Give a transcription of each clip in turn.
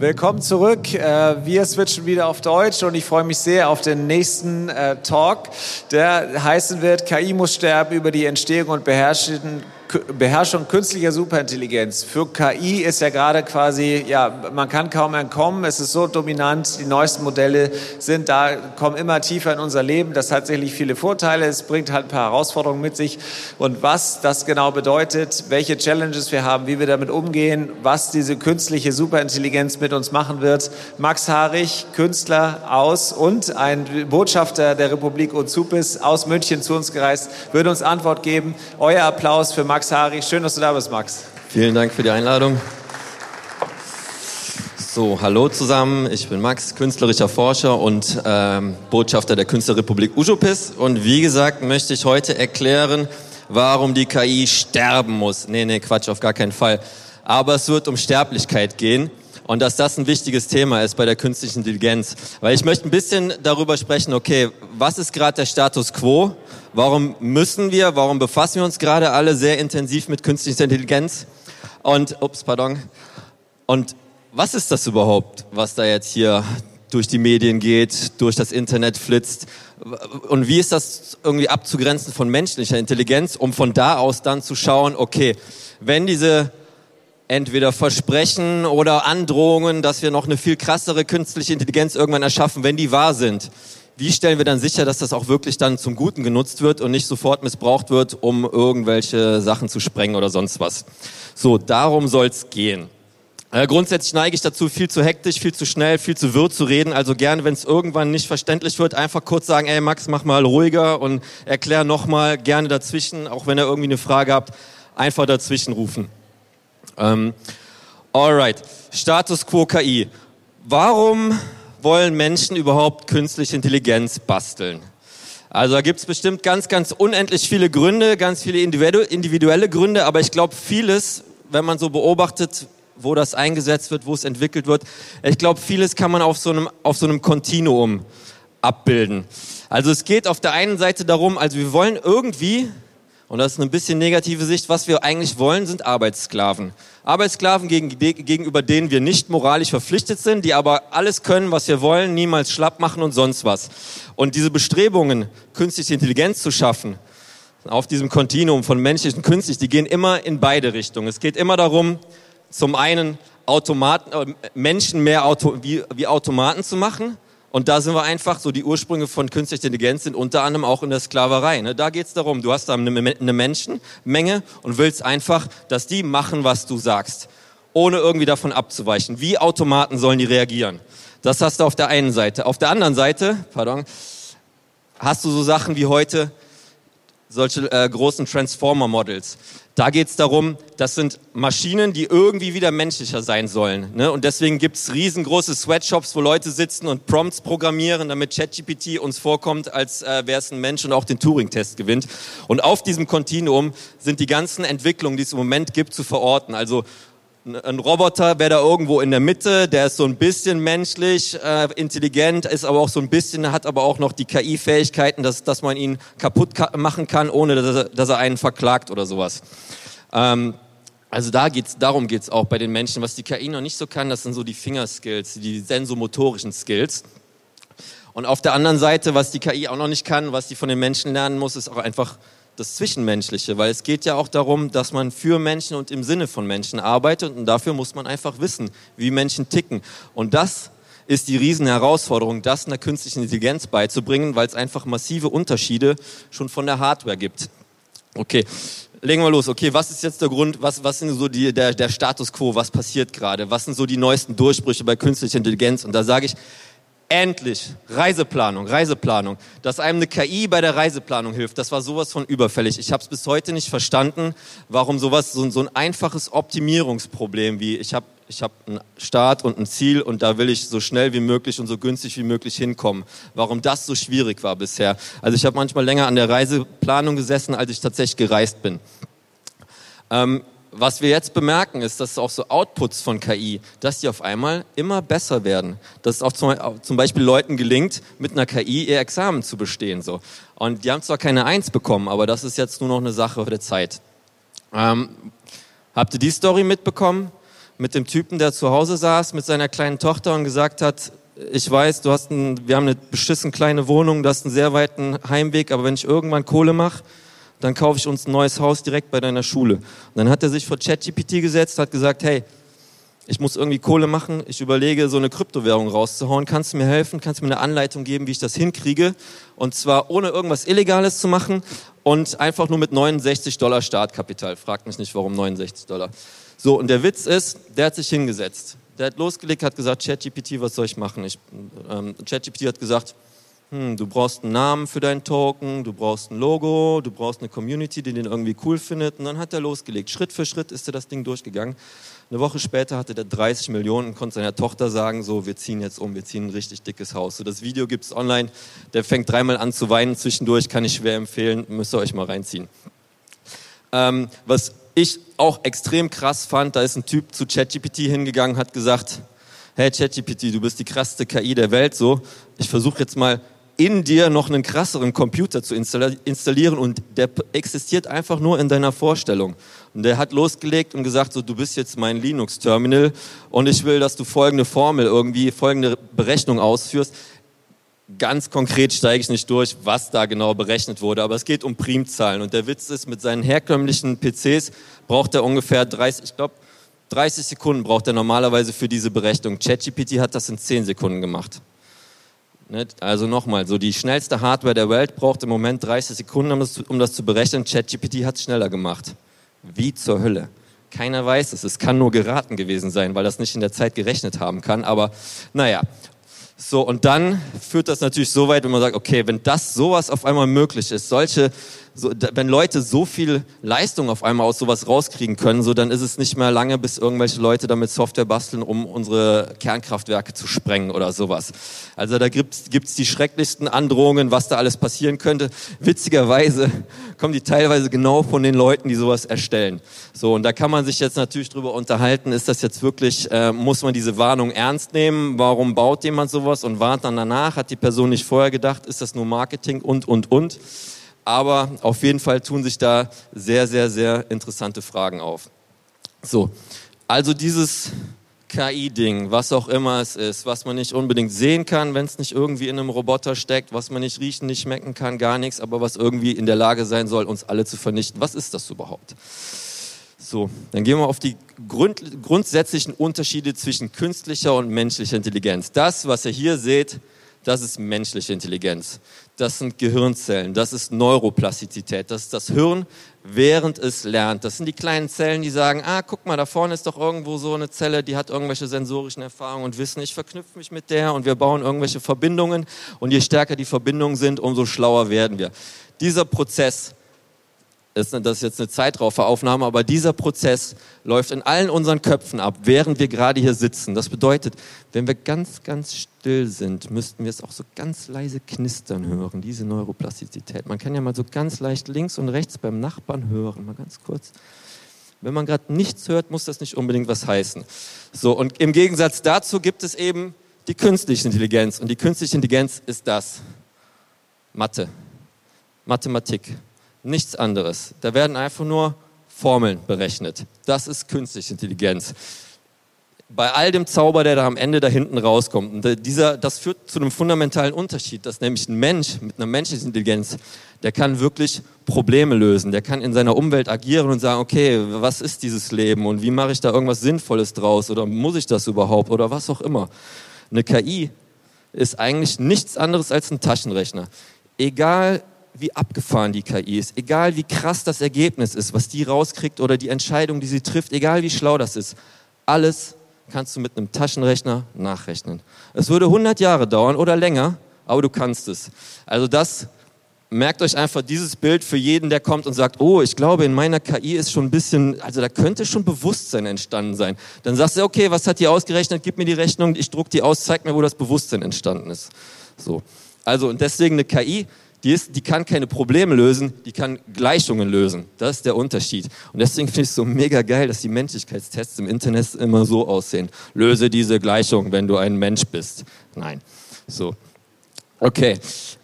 Willkommen zurück. Äh, wir switchen wieder auf Deutsch und ich freue mich sehr auf den nächsten äh, Talk, der heißen wird KI muss sterben über die Entstehung und Beherrschen Beherrschung künstlicher Superintelligenz. Für KI ist ja gerade quasi, ja, man kann kaum entkommen. Es ist so dominant. Die neuesten Modelle sind da, kommen immer tiefer in unser Leben. Das hat sicherlich viele Vorteile. Es bringt halt ein paar Herausforderungen mit sich. Und was das genau bedeutet, welche Challenges wir haben, wie wir damit umgehen, was diese künstliche Superintelligenz mit uns machen wird. Max Harich, Künstler aus und ein Botschafter der Republik Uzupis aus München zu uns gereist, würde uns Antwort geben. Euer Applaus für Max Max Hari. Schön, dass du da bist, Max. Vielen Dank für die Einladung. So, hallo zusammen. Ich bin Max, künstlerischer Forscher und ähm, Botschafter der Künstlerrepublik Ujupis. Und wie gesagt, möchte ich heute erklären, warum die KI sterben muss. Nee, nee, Quatsch, auf gar keinen Fall. Aber es wird um Sterblichkeit gehen und dass das ein wichtiges Thema ist bei der künstlichen Intelligenz. Weil ich möchte ein bisschen darüber sprechen, okay, was ist gerade der Status quo? Warum müssen wir, warum befassen wir uns gerade alle sehr intensiv mit künstlicher Intelligenz? Und, ups, pardon. Und was ist das überhaupt, was da jetzt hier durch die Medien geht, durch das Internet flitzt? Und wie ist das irgendwie abzugrenzen von menschlicher Intelligenz, um von da aus dann zu schauen, okay, wenn diese entweder Versprechen oder Androhungen, dass wir noch eine viel krassere künstliche Intelligenz irgendwann erschaffen, wenn die wahr sind. Wie stellen wir dann sicher, dass das auch wirklich dann zum Guten genutzt wird und nicht sofort missbraucht wird, um irgendwelche Sachen zu sprengen oder sonst was? So, darum soll's gehen. Äh, grundsätzlich neige ich dazu, viel zu hektisch, viel zu schnell, viel zu wirr zu reden. Also gerne, wenn es irgendwann nicht verständlich wird, einfach kurz sagen, ey Max, mach mal ruhiger und erklär nochmal gerne dazwischen, auch wenn ihr irgendwie eine Frage habt, einfach dazwischen rufen. Ähm, alright, Status quo KI. Warum wollen Menschen überhaupt künstliche Intelligenz basteln? Also da gibt es bestimmt ganz, ganz unendlich viele Gründe, ganz viele individuelle Gründe, aber ich glaube vieles, wenn man so beobachtet, wo das eingesetzt wird, wo es entwickelt wird, ich glaube vieles kann man auf so einem, auf so einem Kontinuum abbilden. Also es geht auf der einen Seite darum, also wir wollen irgendwie und das ist eine bisschen negative Sicht. Was wir eigentlich wollen, sind Arbeitssklaven. Arbeitssklaven gegenüber denen wir nicht moralisch verpflichtet sind, die aber alles können, was wir wollen, niemals schlapp machen und sonst was. Und diese Bestrebungen, künstliche Intelligenz zu schaffen, auf diesem Kontinuum von menschlich und künstlich, die gehen immer in beide Richtungen. Es geht immer darum, zum einen Automaten, äh, Menschen mehr Auto, wie, wie Automaten zu machen und da sind wir einfach, so die Ursprünge von künstlicher Intelligenz sind unter anderem auch in der Sklaverei. Ne? Da geht's darum, du hast da eine, eine Menschenmenge und willst einfach, dass die machen, was du sagst, ohne irgendwie davon abzuweichen. Wie Automaten sollen die reagieren? Das hast du auf der einen Seite. Auf der anderen Seite, pardon, hast du so Sachen wie heute, solche äh, großen Transformer-Models. Da geht es darum, das sind Maschinen, die irgendwie wieder menschlicher sein sollen. Ne? Und deswegen gibt es riesengroße Sweatshops, wo Leute sitzen und Prompts programmieren, damit ChatGPT uns vorkommt, als äh, wäre es ein Mensch und auch den Turing-Test gewinnt. Und auf diesem Kontinuum sind die ganzen Entwicklungen, die es im Moment gibt, zu verorten. Also ein Roboter wäre da irgendwo in der Mitte, der ist so ein bisschen menschlich, äh, intelligent, ist aber auch so ein bisschen, hat aber auch noch die KI-Fähigkeiten, dass, dass man ihn kaputt machen kann, ohne dass er, dass er einen verklagt oder sowas. Ähm, also da geht's, darum geht's auch bei den Menschen. Was die KI noch nicht so kann, das sind so die Fingerskills, die sensomotorischen Skills. Und auf der anderen Seite, was die KI auch noch nicht kann, was die von den Menschen lernen muss, ist auch einfach das Zwischenmenschliche, weil es geht ja auch darum, dass man für Menschen und im Sinne von Menschen arbeitet und dafür muss man einfach wissen, wie Menschen ticken. Und das ist die Riesenherausforderung, das einer künstlichen Intelligenz beizubringen, weil es einfach massive Unterschiede schon von der Hardware gibt. Okay, legen wir los. Okay, was ist jetzt der Grund, was, was sind so die, der, der Status quo, was passiert gerade? Was sind so die neuesten Durchbrüche bei künstlicher Intelligenz? Und da sage ich, Endlich. Reiseplanung, Reiseplanung. Dass einem eine KI bei der Reiseplanung hilft, das war sowas von überfällig. Ich habe es bis heute nicht verstanden, warum sowas, so, so ein einfaches Optimierungsproblem wie ich habe ich hab einen Start und ein Ziel und da will ich so schnell wie möglich und so günstig wie möglich hinkommen. Warum das so schwierig war bisher. Also ich habe manchmal länger an der Reiseplanung gesessen, als ich tatsächlich gereist bin. Ähm, was wir jetzt bemerken, ist, dass auch so Outputs von KI, dass die auf einmal immer besser werden. Dass es auch zum, Beispiel Leuten gelingt, mit einer KI ihr Examen zu bestehen. So. Und die haben zwar keine Eins bekommen, aber das ist jetzt nur noch eine Sache der Zeit. Ähm, habt ihr die Story mitbekommen? mit dem Typen, der zu Hause saß, mit seiner kleinen Tochter und gesagt hat, ich weiß, du hast ein, wir haben eine beschissen kleine Wohnung, du hast einen sehr weiten Heimweg, aber wenn ich irgendwann Kohle mache, dann kaufe ich uns ein neues Haus direkt bei deiner Schule. Und dann hat er sich vor ChatGPT gesetzt, hat gesagt, hey, ich muss irgendwie Kohle machen, ich überlege, so eine Kryptowährung rauszuhauen. Kannst du mir helfen? Kannst du mir eine Anleitung geben, wie ich das hinkriege? Und zwar ohne irgendwas Illegales zu machen und einfach nur mit 69 Dollar Startkapital. Fragt mich nicht, warum 69 Dollar. So, und der Witz ist, der hat sich hingesetzt. Der hat losgelegt, hat gesagt, ChatGPT, was soll ich machen? Ich, ähm, ChatGPT hat gesagt, hm, du brauchst einen Namen für deinen Token, du brauchst ein Logo, du brauchst eine Community, die den irgendwie cool findet. Und dann hat er losgelegt. Schritt für Schritt ist er das Ding durchgegangen. Eine Woche später hatte der 30 Millionen und konnte seiner Tochter sagen, so, wir ziehen jetzt um, wir ziehen ein richtig dickes Haus. So, das Video gibt es online. Der fängt dreimal an zu weinen zwischendurch, kann ich schwer empfehlen, müsst ihr euch mal reinziehen. Ähm, was ich auch extrem krass fand, da ist ein Typ zu ChatGPT hingegangen, hat gesagt, hey ChatGPT, du bist die krasseste KI der Welt, so, ich versuche jetzt mal in dir noch einen krasseren Computer zu installieren und der existiert einfach nur in deiner Vorstellung. Und der hat losgelegt und gesagt, so, du bist jetzt mein Linux-Terminal und ich will, dass du folgende Formel irgendwie, folgende Berechnung ausführst. Ganz konkret steige ich nicht durch, was da genau berechnet wurde, aber es geht um Primzahlen. Und der Witz ist, mit seinen herkömmlichen PCs braucht er ungefähr 30, ich glaube, 30 Sekunden braucht er normalerweise für diese Berechnung. ChatGPT hat das in 10 Sekunden gemacht. Ne, also nochmal, so die schnellste Hardware der Welt braucht im Moment 30 Sekunden, um das, um das zu berechnen. ChatGPT hat es schneller gemacht. Wie zur Hölle? Keiner weiß es. Es kann nur geraten gewesen sein, weil das nicht in der Zeit gerechnet haben kann. Aber naja, so, und dann führt das natürlich so weit, wenn man sagt, okay, wenn das sowas auf einmal möglich ist, solche so, wenn Leute so viel Leistung auf einmal aus sowas rauskriegen können, so dann ist es nicht mehr lange, bis irgendwelche Leute damit Software basteln, um unsere Kernkraftwerke zu sprengen oder sowas. Also da gibt's gibt's die schrecklichsten Androhungen, was da alles passieren könnte. Witzigerweise kommen die teilweise genau von den Leuten, die sowas erstellen. So und da kann man sich jetzt natürlich drüber unterhalten, ist das jetzt wirklich, äh, muss man diese Warnung ernst nehmen? Warum baut jemand sowas und warnt dann danach? Hat die Person nicht vorher gedacht? Ist das nur Marketing und und und? Aber auf jeden Fall tun sich da sehr, sehr, sehr interessante Fragen auf. So, also dieses KI-Ding, was auch immer es ist, was man nicht unbedingt sehen kann, wenn es nicht irgendwie in einem Roboter steckt, was man nicht riechen, nicht schmecken kann, gar nichts, aber was irgendwie in der Lage sein soll, uns alle zu vernichten. Was ist das überhaupt? So, dann gehen wir auf die Grund, grundsätzlichen Unterschiede zwischen künstlicher und menschlicher Intelligenz. Das, was ihr hier seht, das ist menschliche Intelligenz. Das sind Gehirnzellen, das ist Neuroplastizität, das ist das Hirn, während es lernt. Das sind die kleinen Zellen, die sagen, ah, guck mal, da vorne ist doch irgendwo so eine Zelle, die hat irgendwelche sensorischen Erfahrungen und Wissen, ich verknüpfe mich mit der und wir bauen irgendwelche Verbindungen und je stärker die Verbindungen sind, umso schlauer werden wir. Dieser Prozess das ist jetzt eine Zeitrauferaufnahme, aber dieser Prozess läuft in allen unseren Köpfen ab, während wir gerade hier sitzen. Das bedeutet, wenn wir ganz, ganz still sind, müssten wir es auch so ganz leise knistern hören, diese Neuroplastizität. Man kann ja mal so ganz leicht links und rechts beim Nachbarn hören, mal ganz kurz. Wenn man gerade nichts hört, muss das nicht unbedingt was heißen. So, und im Gegensatz dazu gibt es eben die künstliche Intelligenz. Und die künstliche Intelligenz ist das. Mathe. Mathematik. Nichts anderes. Da werden einfach nur Formeln berechnet. Das ist künstliche Intelligenz. Bei all dem Zauber, der da am Ende da hinten rauskommt, dieser, das führt zu einem fundamentalen Unterschied, dass nämlich ein Mensch mit einer menschlichen Intelligenz, der kann wirklich Probleme lösen, der kann in seiner Umwelt agieren und sagen, okay, was ist dieses Leben und wie mache ich da irgendwas Sinnvolles draus oder muss ich das überhaupt oder was auch immer. Eine KI ist eigentlich nichts anderes als ein Taschenrechner. Egal wie abgefahren die KI ist, egal wie krass das Ergebnis ist, was die rauskriegt oder die Entscheidung, die sie trifft, egal wie schlau das ist, alles kannst du mit einem Taschenrechner nachrechnen. Es würde 100 Jahre dauern oder länger, aber du kannst es. Also das merkt euch einfach dieses Bild für jeden, der kommt und sagt, oh, ich glaube, in meiner KI ist schon ein bisschen, also da könnte schon Bewusstsein entstanden sein. Dann sagst du, okay, was hat die ausgerechnet? Gib mir die Rechnung, ich druck die aus, zeig mir, wo das Bewusstsein entstanden ist. So. Also, und deswegen eine KI die, ist, die kann keine Probleme lösen, die kann Gleichungen lösen. Das ist der Unterschied. Und deswegen finde ich es so mega geil, dass die Menschlichkeitstests im Internet immer so aussehen. Löse diese Gleichung, wenn du ein Mensch bist. Nein. So. Okay.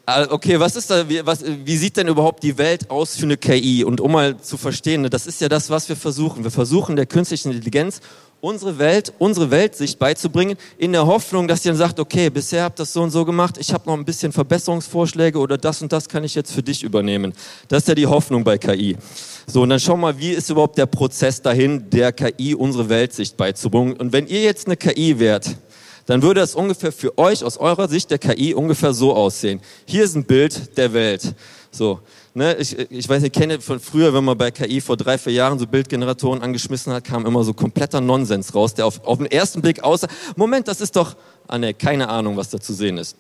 Äh, okay, was ist da, wie, was, wie sieht denn überhaupt die Welt aus für eine KI? Und um mal zu verstehen, das ist ja das, was wir versuchen. Wir versuchen der künstlichen Intelligenz unsere Welt, unsere Weltsicht beizubringen, in der Hoffnung, dass ihr dann sagt, okay, bisher habt ihr das so und so gemacht, ich habe noch ein bisschen Verbesserungsvorschläge oder das und das kann ich jetzt für dich übernehmen. Das ist ja die Hoffnung bei KI. So, und dann schau mal, wie ist überhaupt der Prozess dahin, der KI unsere Weltsicht beizubringen. Und wenn ihr jetzt eine KI wärt, dann würde das ungefähr für euch aus eurer Sicht der KI ungefähr so aussehen. Hier ist ein Bild der Welt. So, ne, ich, ich weiß nicht, ich kenne von früher, wenn man bei KI vor drei, vier Jahren so Bildgeneratoren angeschmissen hat, kam immer so kompletter Nonsens raus, der auf, auf den ersten Blick aussah, Moment, das ist doch, ah ne, keine Ahnung, was da zu sehen ist.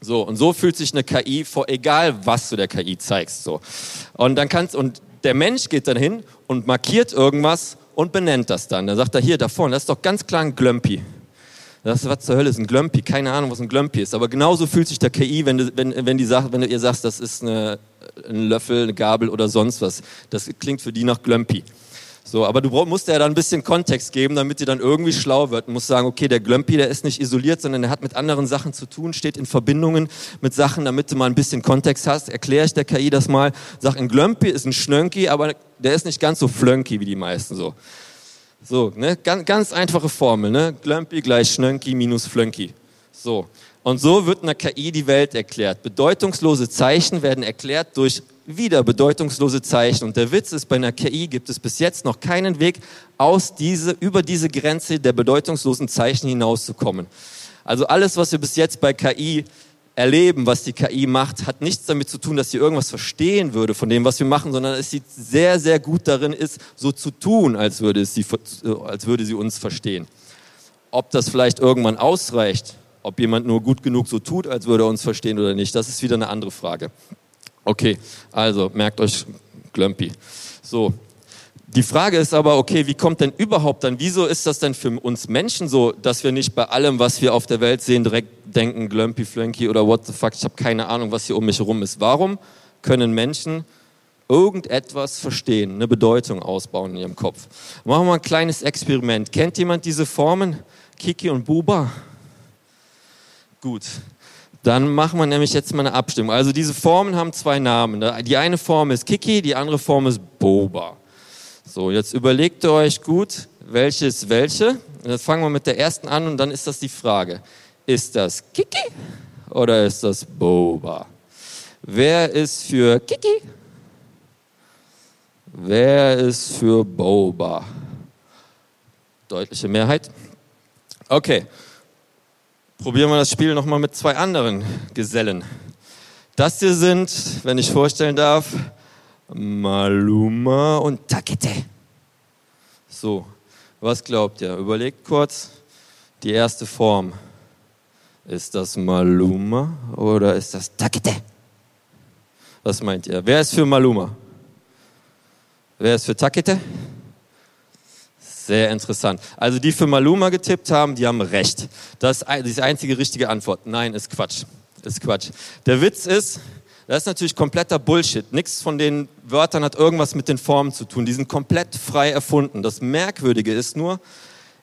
So, und so fühlt sich eine KI vor, egal was du der KI zeigst, so. Und dann kannst, und der Mensch geht dann hin und markiert irgendwas und benennt das dann. Dann sagt er, hier, da vorne, das ist doch ganz klar ein Glömpi. Das, was zur Hölle ist ein Glömpi? Keine Ahnung, was ein Glömpi ist. Aber genauso fühlt sich der KI, wenn, du, wenn, wenn, die sagt, wenn du ihr sagst, das ist eine, ein Löffel, eine Gabel oder sonst was. Das klingt für die nach Glömpi. So, aber du musst ja dann ein bisschen Kontext geben, damit die dann irgendwie schlau wird. Du musst sagen, okay, der Glömpi, der ist nicht isoliert, sondern der hat mit anderen Sachen zu tun, steht in Verbindungen mit Sachen, damit du mal ein bisschen Kontext hast. Erkläre ich der KI das mal. Sag, ein Glömpi ist ein Schnönki, aber der ist nicht ganz so flönki wie die meisten so. So, ne? ganz, ganz einfache Formel, ne? Glömpi gleich Schnönki minus Flönki. So. Und so wird einer KI die Welt erklärt. Bedeutungslose Zeichen werden erklärt durch wieder bedeutungslose Zeichen. Und der Witz ist, bei einer KI gibt es bis jetzt noch keinen Weg, aus diese, über diese Grenze der bedeutungslosen Zeichen hinauszukommen. Also alles, was wir bis jetzt bei KI erleben, was die KI macht, hat nichts damit zu tun, dass sie irgendwas verstehen würde von dem, was wir machen, sondern dass sie sehr, sehr gut darin ist, so zu tun, als würde, sie, als würde sie uns verstehen. Ob das vielleicht irgendwann ausreicht, ob jemand nur gut genug so tut, als würde er uns verstehen oder nicht, das ist wieder eine andere Frage. Okay, also merkt euch Glömpi. So, die Frage ist aber, okay, wie kommt denn überhaupt dann, wieso ist das denn für uns Menschen so, dass wir nicht bei allem, was wir auf der Welt sehen, direkt denken, Glömpi, Flönki oder what the fuck, ich habe keine Ahnung, was hier um mich herum ist. Warum können Menschen irgendetwas verstehen, eine Bedeutung ausbauen in ihrem Kopf? Machen wir mal ein kleines Experiment. Kennt jemand diese Formen? Kiki und Buba? Gut. Dann machen wir nämlich jetzt mal eine Abstimmung. Also diese Formen haben zwei Namen. Die eine Form ist Kiki, die andere Form ist Boba. So, jetzt überlegt ihr euch gut, welche ist welche. Jetzt fangen wir mit der ersten an und dann ist das die Frage. Ist das Kiki oder ist das Boba? Wer ist für Kiki? Wer ist für Boba? Deutliche Mehrheit. Okay, probieren wir das Spiel nochmal mit zwei anderen Gesellen. Das hier sind, wenn ich vorstellen darf, Maluma und Takete. So, was glaubt ihr? Überlegt kurz die erste Form. Ist das Maluma oder ist das Takete? Was meint ihr? Wer ist für Maluma? Wer ist für Takete? Sehr interessant. Also die für Maluma getippt haben, die haben recht. Das ist die einzige richtige Antwort. Nein, ist Quatsch. Ist Quatsch. Der Witz ist, das ist natürlich kompletter Bullshit. Nichts von den Wörtern hat irgendwas mit den Formen zu tun. Die sind komplett frei erfunden. Das Merkwürdige ist nur,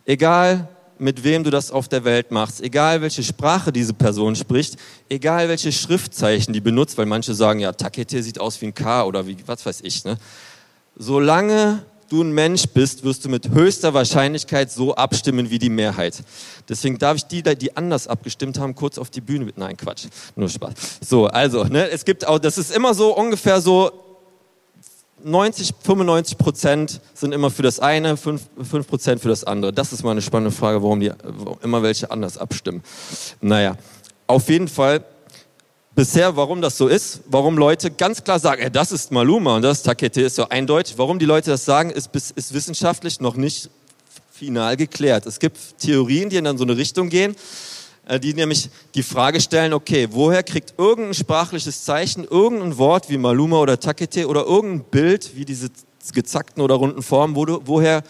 egal mit wem du das auf der Welt machst, egal welche Sprache diese Person spricht, egal welche Schriftzeichen die benutzt, weil manche sagen, ja, Takete sieht aus wie ein K oder wie, was weiß ich, ne? Solange du ein Mensch bist, wirst du mit höchster Wahrscheinlichkeit so abstimmen wie die Mehrheit. Deswegen darf ich die, die anders abgestimmt haben, kurz auf die Bühne mit. Nein, Quatsch, nur Spaß. So, also, ne, es gibt auch, das ist immer so ungefähr so 90, 95 Prozent sind immer für das eine, 5, 5 Prozent für das andere. Das ist mal eine spannende Frage, warum die warum immer welche anders abstimmen. Naja, auf jeden Fall bisher, warum das so ist, warum Leute ganz klar sagen, ey, das ist Maluma und das Takete ist so eindeutig. Warum die Leute das sagen, ist, ist wissenschaftlich noch nicht final geklärt. Es gibt Theorien, die in dann so eine Richtung gehen, äh, die nämlich die Frage stellen, okay, woher kriegt irgendein sprachliches Zeichen, irgendein Wort wie Maluma oder Takete oder irgendein Bild wie diese gezackten oder runden Formen, wo du, woher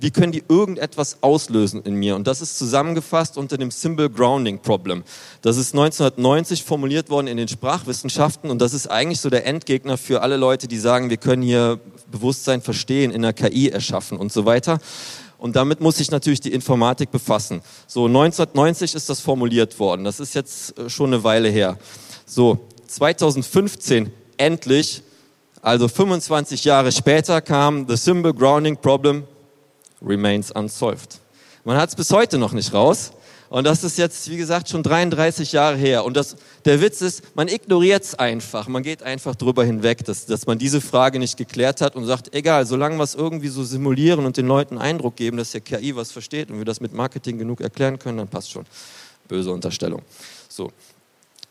wie können die irgendetwas auslösen in mir? Und das ist zusammengefasst unter dem Symbol Grounding Problem. Das ist 1990 formuliert worden in den Sprachwissenschaften und das ist eigentlich so der Endgegner für alle Leute, die sagen, wir können hier Bewusstsein verstehen, in der KI erschaffen und so weiter. Und damit muss sich natürlich die Informatik befassen. So 1990 ist das formuliert worden. Das ist jetzt äh, schon eine Weile her. So 2015 endlich, also 25 Jahre später kam The Symbol Grounding Problem remains unsolved. Man hat es bis heute noch nicht raus. Und das ist jetzt, wie gesagt, schon 33 Jahre her. Und das, der Witz ist, man ignoriert es einfach. Man geht einfach drüber hinweg, dass, dass man diese Frage nicht geklärt hat und sagt, egal, solange wir es irgendwie so simulieren und den Leuten Eindruck geben, dass der KI was versteht und wir das mit Marketing genug erklären können, dann passt schon. Böse Unterstellung. So.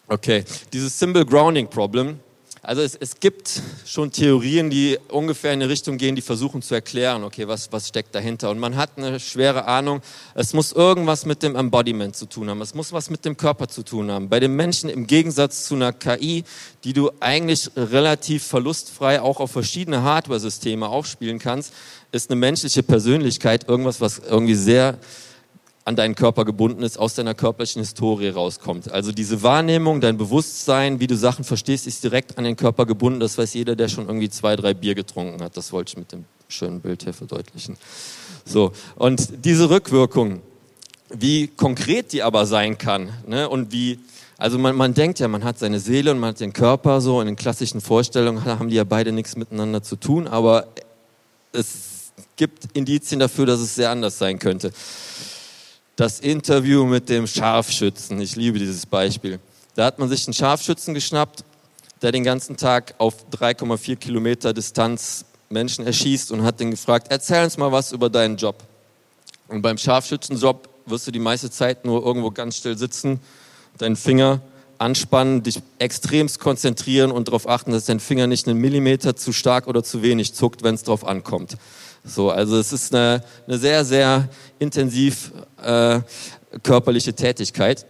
Okay. Dieses Symbol Grounding Problem also es, es, gibt schon Theorien, die ungefähr in eine Richtung gehen, die versuchen zu erklären, okay, was, was steckt dahinter. Und man hat eine schwere Ahnung, es muss irgendwas mit dem Embodiment zu tun haben, es muss was mit dem Körper zu tun haben. Bei den Menschen im Gegensatz zu einer KI, die du eigentlich relativ verlustfrei auch auf verschiedene Hardware-Systeme aufspielen kannst, ist eine menschliche Persönlichkeit irgendwas, was irgendwie sehr an deinen Körper gebunden ist, aus deiner körperlichen Historie rauskommt. Also diese Wahrnehmung, dein Bewusstsein, wie du Sachen verstehst, ist direkt an den Körper gebunden. Das weiß jeder, der schon irgendwie zwei, drei Bier getrunken hat. Das wollte ich mit dem schönen Bild hier verdeutlichen. So. Und diese Rückwirkung, wie konkret die aber sein kann, ne, und wie, also man, man denkt ja, man hat seine Seele und man hat den Körper so, in den klassischen Vorstellungen haben die ja beide nichts miteinander zu tun, aber es gibt Indizien dafür, dass es sehr anders sein könnte das Interview mit dem Scharfschützen. Ich liebe dieses Beispiel. Da hat man sich einen Scharfschützen geschnappt, der den ganzen Tag auf 3,4 Kilometer Distanz Menschen erschießt und hat den gefragt, erzähl uns mal was über deinen Job. Und beim Scharfschützenjob wirst du die meiste Zeit nur irgendwo ganz still sitzen, deinen Finger anspannen, dich extremst konzentrieren und darauf achten, dass dein Finger nicht einen Millimeter zu stark oder zu wenig zuckt, wenn es drauf ankommt. So, also es ist eine, eine sehr, sehr intensiv äh, körperliche Tätigkeit.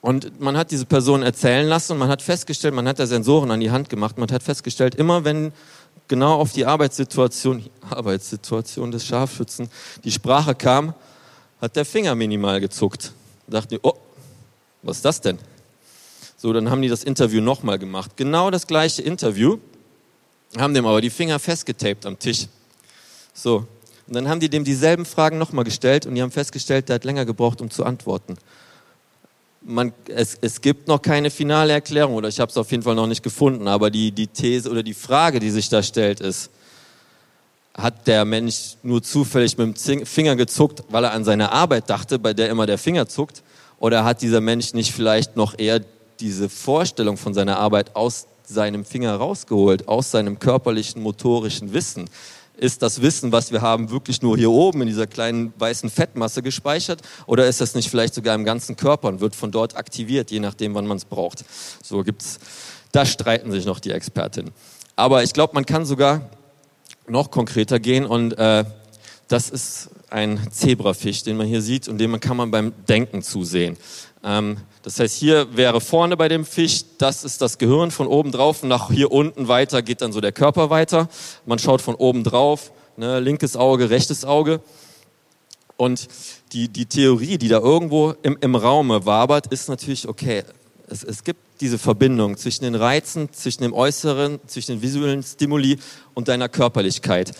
Und man hat diese Person erzählen lassen und man hat festgestellt, man hat da Sensoren an die Hand gemacht, man hat festgestellt, immer wenn genau auf die Arbeitssituation, Arbeitssituation des Scharfschützen die Sprache kam, hat der Finger minimal gezuckt. Da dachten die, oh, was ist das denn? So, dann haben die das Interview nochmal gemacht. Genau das gleiche Interview, haben dem aber die Finger festgetaped am Tisch. So. Und dann haben die dem dieselben Fragen nochmal gestellt und die haben festgestellt, der hat länger gebraucht, um zu antworten. Man, es, es gibt noch keine finale Erklärung oder ich habe es auf jeden Fall noch nicht gefunden, aber die, die These oder die Frage, die sich da stellt, ist, hat der Mensch nur zufällig mit dem Finger gezuckt, weil er an seine Arbeit dachte, bei der immer der Finger zuckt? Oder hat dieser Mensch nicht vielleicht noch eher diese Vorstellung von seiner Arbeit aus seinem Finger rausgeholt, aus seinem körperlichen, motorischen Wissen? Ist das Wissen, was wir haben, wirklich nur hier oben in dieser kleinen weißen Fettmasse gespeichert? Oder ist das nicht vielleicht sogar im ganzen Körper und wird von dort aktiviert, je nachdem, wann man es braucht? So gibt's, da streiten sich noch die Expertinnen. Aber ich glaube, man kann sogar noch konkreter gehen und äh, das ist ein Zebrafisch, den man hier sieht und dem kann man beim Denken zusehen. Ähm, das heißt, hier wäre vorne bei dem Fisch, das ist das Gehirn von oben drauf und nach hier unten weiter geht dann so der Körper weiter. Man schaut von oben drauf, ne, linkes Auge, rechtes Auge. Und die, die Theorie, die da irgendwo im, im Raume wabert, ist natürlich, okay, es, es gibt diese Verbindung zwischen den Reizen, zwischen dem Äußeren, zwischen den visuellen Stimuli und deiner Körperlichkeit.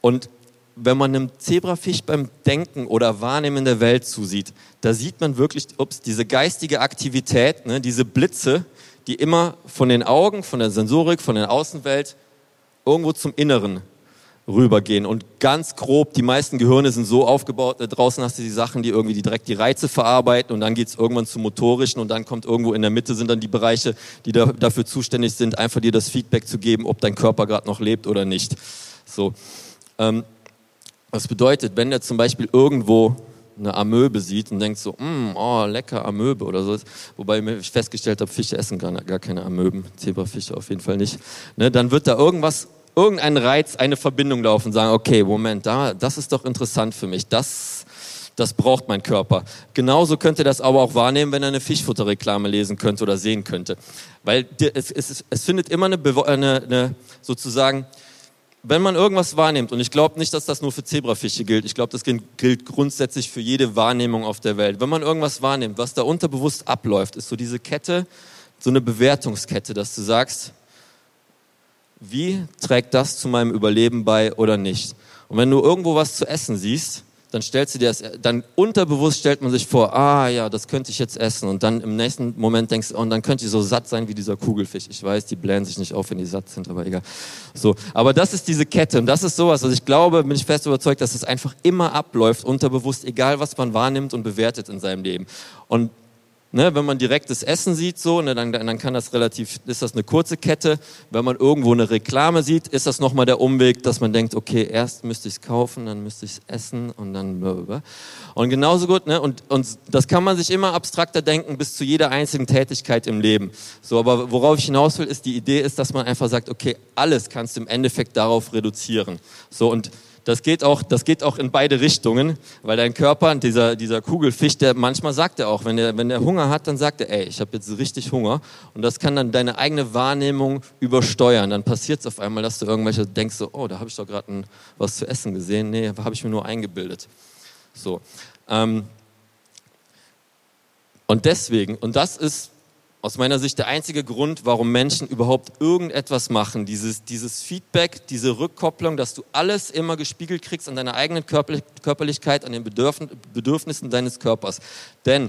Und wenn man einem Zebrafisch beim Denken oder Wahrnehmen der Welt zusieht, da sieht man wirklich, ups, diese geistige Aktivität, ne, diese Blitze, die immer von den Augen, von der Sensorik, von der Außenwelt irgendwo zum Inneren rübergehen. Und ganz grob, die meisten Gehirne sind so aufgebaut, da draußen hast du die Sachen, die irgendwie direkt die Reize verarbeiten und dann geht's irgendwann zum motorischen und dann kommt irgendwo in der Mitte sind dann die Bereiche, die da, dafür zuständig sind, einfach dir das Feedback zu geben, ob dein Körper gerade noch lebt oder nicht. So. Ähm, das bedeutet, wenn der zum Beispiel irgendwo eine Amöbe sieht und denkt so, mm, oh, lecker Amöbe oder so, wobei ich festgestellt habe, Fische essen gar, gar keine Amöben, Zebrafische auf jeden Fall nicht, ne, dann wird da irgendwas, irgendein Reiz, eine Verbindung laufen und sagen, okay, Moment, da, das ist doch interessant für mich, das, das braucht mein Körper. Genauso könnte das aber auch wahrnehmen, wenn er eine Fischfutterreklame lesen könnte oder sehen könnte. Weil es, es, es findet immer eine, eine, eine sozusagen wenn man irgendwas wahrnimmt, und ich glaube nicht, dass das nur für Zebrafische gilt, ich glaube, das gilt grundsätzlich für jede Wahrnehmung auf der Welt. Wenn man irgendwas wahrnimmt, was da unterbewusst abläuft, ist so diese Kette, so eine Bewertungskette, dass du sagst, wie trägt das zu meinem Überleben bei oder nicht? Und wenn du irgendwo was zu essen siehst, dann stellst du dir das, dann unterbewusst stellt man sich vor, ah ja, das könnte ich jetzt essen. Und dann im nächsten Moment denkst du, oh, und dann könnte ich so satt sein wie dieser Kugelfisch. Ich weiß, die blähen sich nicht auf, wenn die satt sind, aber egal. So, aber das ist diese Kette und das ist sowas. Also ich glaube, bin ich fest überzeugt, dass es einfach immer abläuft, unterbewusst, egal was man wahrnimmt und bewertet in seinem Leben. Und Ne, wenn man direktes Essen sieht, so, ne, dann, dann kann das relativ, ist das eine kurze Kette. Wenn man irgendwo eine Reklame sieht, ist das nochmal der Umweg, dass man denkt, okay, erst müsste ich es kaufen, dann müsste ich es essen und dann. Und genauso gut, ne, und, und das kann man sich immer abstrakter denken bis zu jeder einzigen Tätigkeit im Leben. So, aber worauf ich hinaus will, ist die Idee ist, dass man einfach sagt, okay, alles kannst du im Endeffekt darauf reduzieren. So, und das geht auch, das geht auch in beide Richtungen, weil dein Körper, dieser, dieser Kugelfisch, der manchmal sagt er auch, wenn er, wenn er Hunger hat, dann sagt er, ey, ich habe jetzt richtig Hunger. Und das kann dann deine eigene Wahrnehmung übersteuern. Dann passiert es auf einmal, dass du irgendwelche denkst, so, oh, da habe ich doch gerade was zu essen gesehen. Nee, habe ich mir nur eingebildet. So. Ähm, und deswegen, und das ist aus meiner Sicht der einzige Grund, warum Menschen überhaupt irgendetwas machen. Dieses, dieses Feedback, diese Rückkopplung, dass du alles immer gespiegelt kriegst an deiner eigenen Körperlichkeit, an den Bedürfnissen deines Körpers. Denn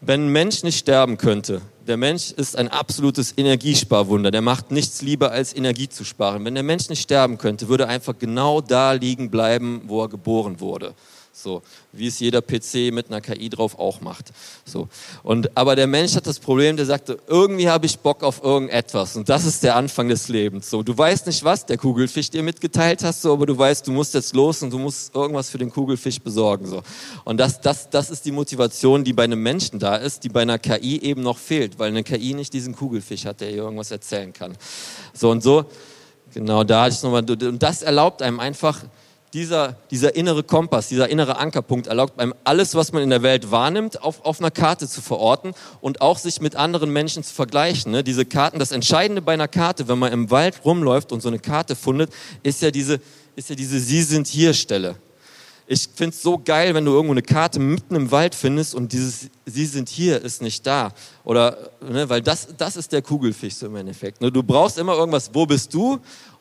wenn ein Mensch nicht sterben könnte, der Mensch ist ein absolutes Energiesparwunder, der macht nichts lieber als Energie zu sparen. Wenn der Mensch nicht sterben könnte, würde er einfach genau da liegen bleiben, wo er geboren wurde. So, wie es jeder PC mit einer KI drauf auch macht. So. Und, aber der Mensch hat das Problem, der sagte, irgendwie habe ich Bock auf irgendetwas. Und das ist der Anfang des Lebens. So, du weißt nicht, was der Kugelfisch dir mitgeteilt hast, so, aber du weißt, du musst jetzt los und du musst irgendwas für den Kugelfisch besorgen. So. Und das, das, das ist die Motivation, die bei einem Menschen da ist, die bei einer KI eben noch fehlt, weil eine KI nicht diesen Kugelfisch hat, der ihr irgendwas erzählen kann. So und so, genau da hatte ich nochmal, und das erlaubt einem einfach, dieser, dieser innere Kompass, dieser innere Ankerpunkt erlaubt einem alles, was man in der Welt wahrnimmt, auf, auf einer Karte zu verorten und auch sich mit anderen Menschen zu vergleichen. Ne? Diese Karten, das Entscheidende bei einer Karte, wenn man im Wald rumläuft und so eine Karte findet, ist ja diese, ist ja diese Sie sind hier Stelle. Ich finde es so geil, wenn du irgendwo eine Karte mitten im Wald findest und dieses Sie sind hier ist nicht da. Oder, ne, weil das, das ist der Kugelfisch so im Endeffekt. Ne? Du brauchst immer irgendwas, wo bist du?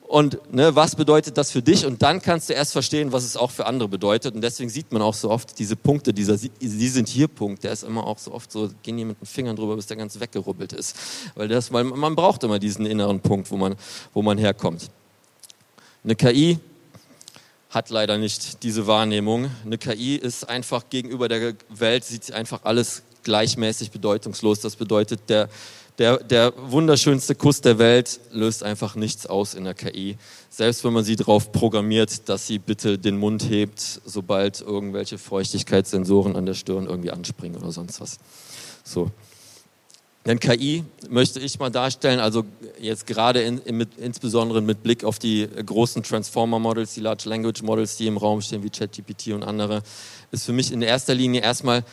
Und ne, was bedeutet das für dich und dann kannst du erst verstehen, was es auch für andere bedeutet und deswegen sieht man auch so oft diese Punkte, dieser Sie sind hier Punkt, der ist immer auch so oft so, gehen die mit den Fingern drüber, bis der ganz weggerubbelt ist, weil, das, weil man braucht immer diesen inneren Punkt, wo man, wo man herkommt. Eine KI hat leider nicht diese Wahrnehmung. Eine KI ist einfach gegenüber der Welt, sieht sie einfach alles gleichmäßig bedeutungslos. Das bedeutet, der, der, der wunderschönste Kuss der Welt löst einfach nichts aus in der KI. Selbst wenn man sie darauf programmiert, dass sie bitte den Mund hebt, sobald irgendwelche Feuchtigkeitssensoren an der Stirn irgendwie anspringen oder sonst was. So. Denn KI möchte ich mal darstellen, also jetzt gerade in, in, mit, insbesondere mit Blick auf die großen Transformer-Models, die Large Language Models, die im Raum stehen, wie ChatGPT und andere, ist für mich in erster Linie erstmal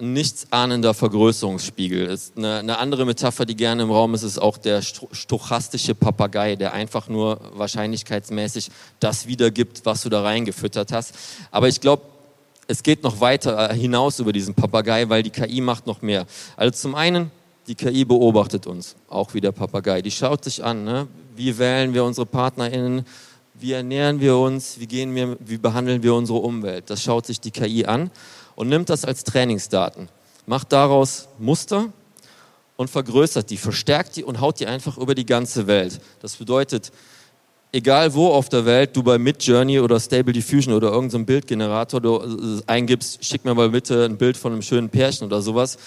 nichtsahnender Vergrößerungsspiegel. Ist eine, eine, andere Metapher, die gerne im Raum ist, ist auch der stochastische Papagei, der einfach nur wahrscheinlichkeitsmäßig das wiedergibt, was du da reingefüttert hast. Aber ich glaube, es geht noch weiter äh, hinaus über diesen Papagei, weil die KI macht noch mehr. Also zum einen, die KI beobachtet uns, auch wie der Papagei. Die schaut sich an, ne? wie wählen wir unsere PartnerInnen, wie ernähren wir uns, wie, gehen wir, wie behandeln wir unsere Umwelt. Das schaut sich die KI an und nimmt das als Trainingsdaten, macht daraus Muster und vergrößert die, verstärkt die und haut die einfach über die ganze Welt. Das bedeutet, egal wo auf der Welt du bei Midjourney oder Stable Diffusion oder irgendeinem Bildgenerator du äh, eingibst, schick mir mal bitte ein Bild von einem schönen Pärchen oder sowas,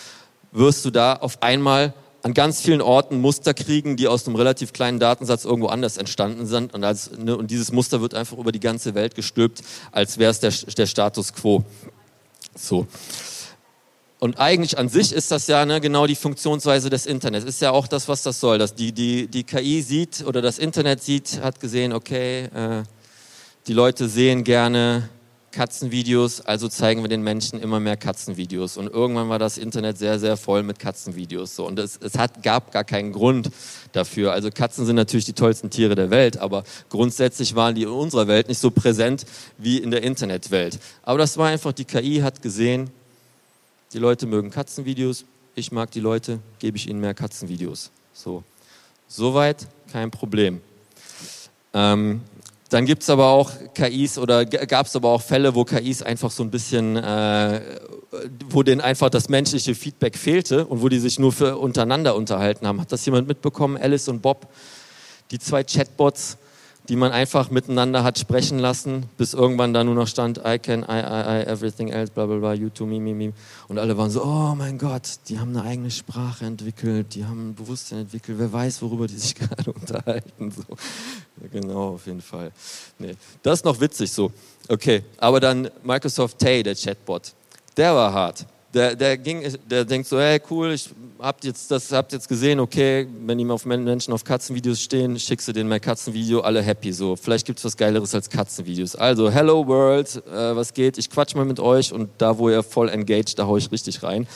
wirst du da auf einmal an ganz vielen Orten Muster kriegen, die aus einem relativ kleinen Datensatz irgendwo anders entstanden sind. Und, als, ne, und dieses Muster wird einfach über die ganze Welt gestülpt, als wäre es der, der Status quo. So. Und eigentlich an sich ist das ja ne, genau die Funktionsweise des Internets. Ist ja auch das, was das soll. Dass die, die, die KI sieht oder das Internet sieht, hat gesehen, okay, äh, die Leute sehen gerne Katzenvideos, also zeigen wir den Menschen immer mehr Katzenvideos. Und irgendwann war das Internet sehr, sehr voll mit Katzenvideos. So. Und es, es hat, gab gar keinen Grund dafür. Also Katzen sind natürlich die tollsten Tiere der Welt, aber grundsätzlich waren die in unserer Welt nicht so präsent wie in der Internetwelt. Aber das war einfach, die KI hat gesehen, die Leute mögen Katzenvideos, ich mag die Leute, gebe ich ihnen mehr Katzenvideos. So. Soweit kein Problem. Ähm, dann gibt's aber auch KIs oder gab es aber auch Fälle, wo KIs einfach so ein bisschen, äh, wo denen einfach das menschliche Feedback fehlte und wo die sich nur für untereinander unterhalten haben. Hat das jemand mitbekommen? Alice und Bob, die zwei Chatbots, die man einfach miteinander hat sprechen lassen, bis irgendwann da nur noch stand, I can, I, I, I, everything else, bla bla bla, you too, me, me, me. Und alle waren so, oh mein Gott, die haben eine eigene Sprache entwickelt, die haben ein Bewusstsein entwickelt, wer weiß, worüber die sich gerade unterhalten. So. genau, auf jeden Fall. Nee, das ist noch witzig so. Okay, aber dann Microsoft Tay, der Chatbot, der war hart. Der, der, ging, der denkt so, hey cool, ich habt jetzt das habt jetzt gesehen, okay, wenn ihm auf Menschen auf Katzenvideos stehen, schickst du denen mein Katzenvideo, alle happy so. Vielleicht gibt's was geileres als Katzenvideos. Also, hello world, äh, was geht? Ich quatsch mal mit euch und da wo ihr voll engaged, da hau ich richtig rein.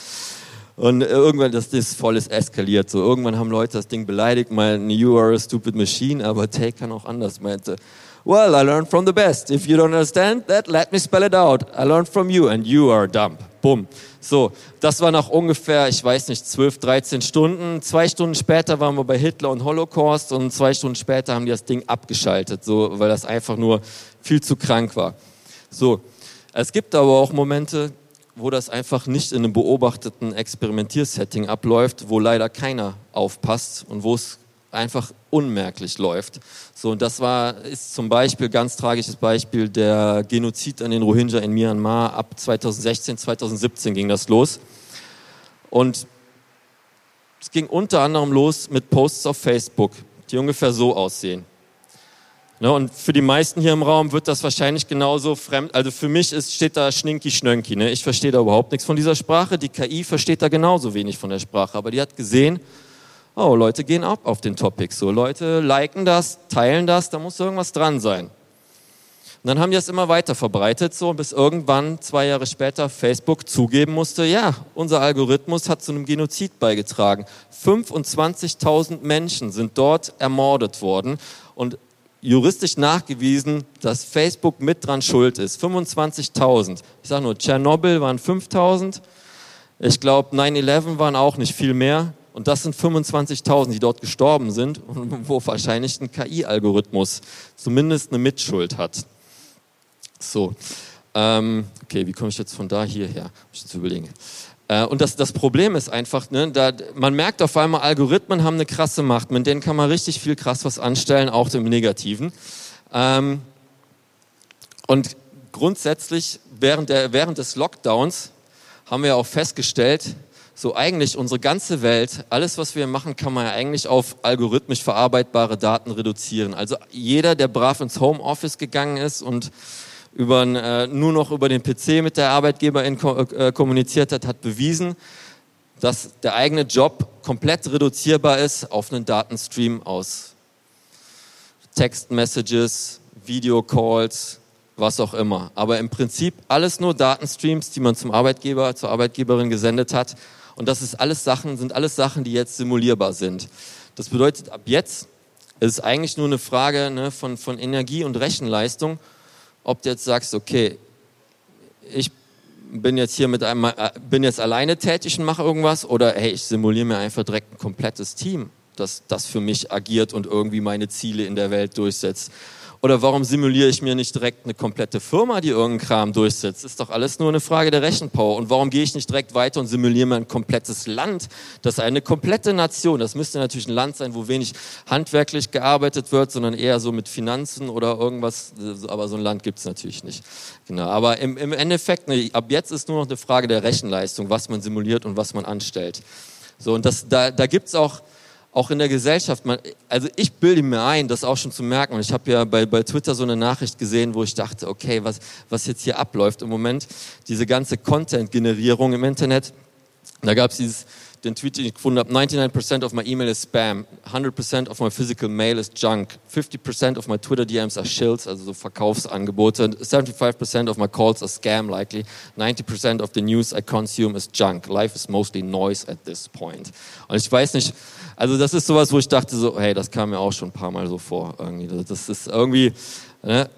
Und irgendwann, das ist volles eskaliert. So, irgendwann haben Leute das Ding beleidigt, meinten, you are a stupid machine, aber Tay kann auch anders, meinte, well, I learned from the best. If you don't understand that, let me spell it out. I learned from you and you are dumb. Bumm. So, das war nach ungefähr, ich weiß nicht, 12, 13 Stunden. Zwei Stunden später waren wir bei Hitler und Holocaust und zwei Stunden später haben die das Ding abgeschaltet, so, weil das einfach nur viel zu krank war. So, es gibt aber auch Momente, wo das einfach nicht in einem beobachteten Experimentiersetting abläuft, wo leider keiner aufpasst und wo es einfach unmerklich läuft. So, und das war, ist zum Beispiel ganz tragisches Beispiel der Genozid an den Rohingya in Myanmar. Ab 2016, 2017 ging das los. Und es ging unter anderem los mit Posts auf Facebook, die ungefähr so aussehen. Ne, und für die meisten hier im Raum wird das wahrscheinlich genauso fremd. Also für mich ist, steht da Schninki Schnönki. Ne? Ich verstehe da überhaupt nichts von dieser Sprache. Die KI versteht da genauso wenig von der Sprache. Aber die hat gesehen, oh, Leute gehen ab auf den Topic. So, Leute liken das, teilen das, da muss irgendwas dran sein. Und dann haben die das immer weiter verbreitet, so bis irgendwann zwei Jahre später Facebook zugeben musste, ja, unser Algorithmus hat zu einem Genozid beigetragen. 25.000 Menschen sind dort ermordet worden und juristisch nachgewiesen, dass Facebook mit dran schuld ist. 25.000. Ich sage nur, Tschernobyl waren 5.000. Ich glaube, 9-11 waren auch nicht viel mehr. Und das sind 25.000, die dort gestorben sind und wo wahrscheinlich ein KI-Algorithmus zumindest eine Mitschuld hat. So, ähm, okay, wie komme ich jetzt von da hierher? Muss ich jetzt überlegen. Äh, und das, das Problem ist einfach, ne, da, man merkt auf einmal, Algorithmen haben eine krasse Macht, mit denen kann man richtig viel krass was anstellen, auch im Negativen. Ähm, und grundsätzlich während, der, während des Lockdowns haben wir auch festgestellt, so eigentlich unsere ganze Welt, alles was wir machen, kann man ja eigentlich auf algorithmisch verarbeitbare Daten reduzieren. Also jeder, der brav ins Homeoffice gegangen ist und über, äh, nur noch über den PC mit der Arbeitgeberin ko äh, kommuniziert hat, hat bewiesen, dass der eigene Job komplett reduzierbar ist auf einen Datenstream aus Textmessages, Videocalls, was auch immer. Aber im Prinzip alles nur Datenstreams, die man zum Arbeitgeber, zur Arbeitgeberin gesendet hat und das ist alles Sachen, sind alles Sachen, die jetzt simulierbar sind. Das bedeutet, ab jetzt ist es eigentlich nur eine Frage ne, von, von Energie und Rechenleistung, ob du jetzt sagst, okay, ich bin jetzt hier mit einem, äh, bin jetzt alleine tätig und mache irgendwas oder hey, ich simuliere mir einfach direkt ein komplettes Team, das, das für mich agiert und irgendwie meine Ziele in der Welt durchsetzt. Oder warum simuliere ich mir nicht direkt eine komplette Firma, die irgendeinen Kram durchsetzt? Ist doch alles nur eine Frage der Rechenpower. Und warum gehe ich nicht direkt weiter und simuliere mir ein komplettes Land? Das ist eine komplette Nation. Das müsste natürlich ein Land sein, wo wenig handwerklich gearbeitet wird, sondern eher so mit Finanzen oder irgendwas. Aber so ein Land gibt es natürlich nicht. Genau. Aber im, im Endeffekt, ne, ab jetzt ist nur noch eine Frage der Rechenleistung, was man simuliert und was man anstellt. So, und das, da, da gibt's auch auch in der Gesellschaft, man, also ich bilde mir ein, das auch schon zu merken. Und ich habe ja bei, bei Twitter so eine Nachricht gesehen, wo ich dachte, okay, was, was jetzt hier abläuft im Moment, diese ganze Content-Generierung im Internet. Da gab es dieses, den Tweet, den ich gefunden habe, 99% of my email is spam, 100% of my physical mail is junk, 50% of my Twitter DMs are shills, also so Verkaufsangebote, 75% of my calls are scam likely, 90% of the news I consume is junk, life is mostly noise at this point. Und ich weiß nicht, also das ist sowas, wo ich dachte so, hey, das kam mir auch schon ein paar Mal so vor. Irgendwie. Das ist irgendwie, ne,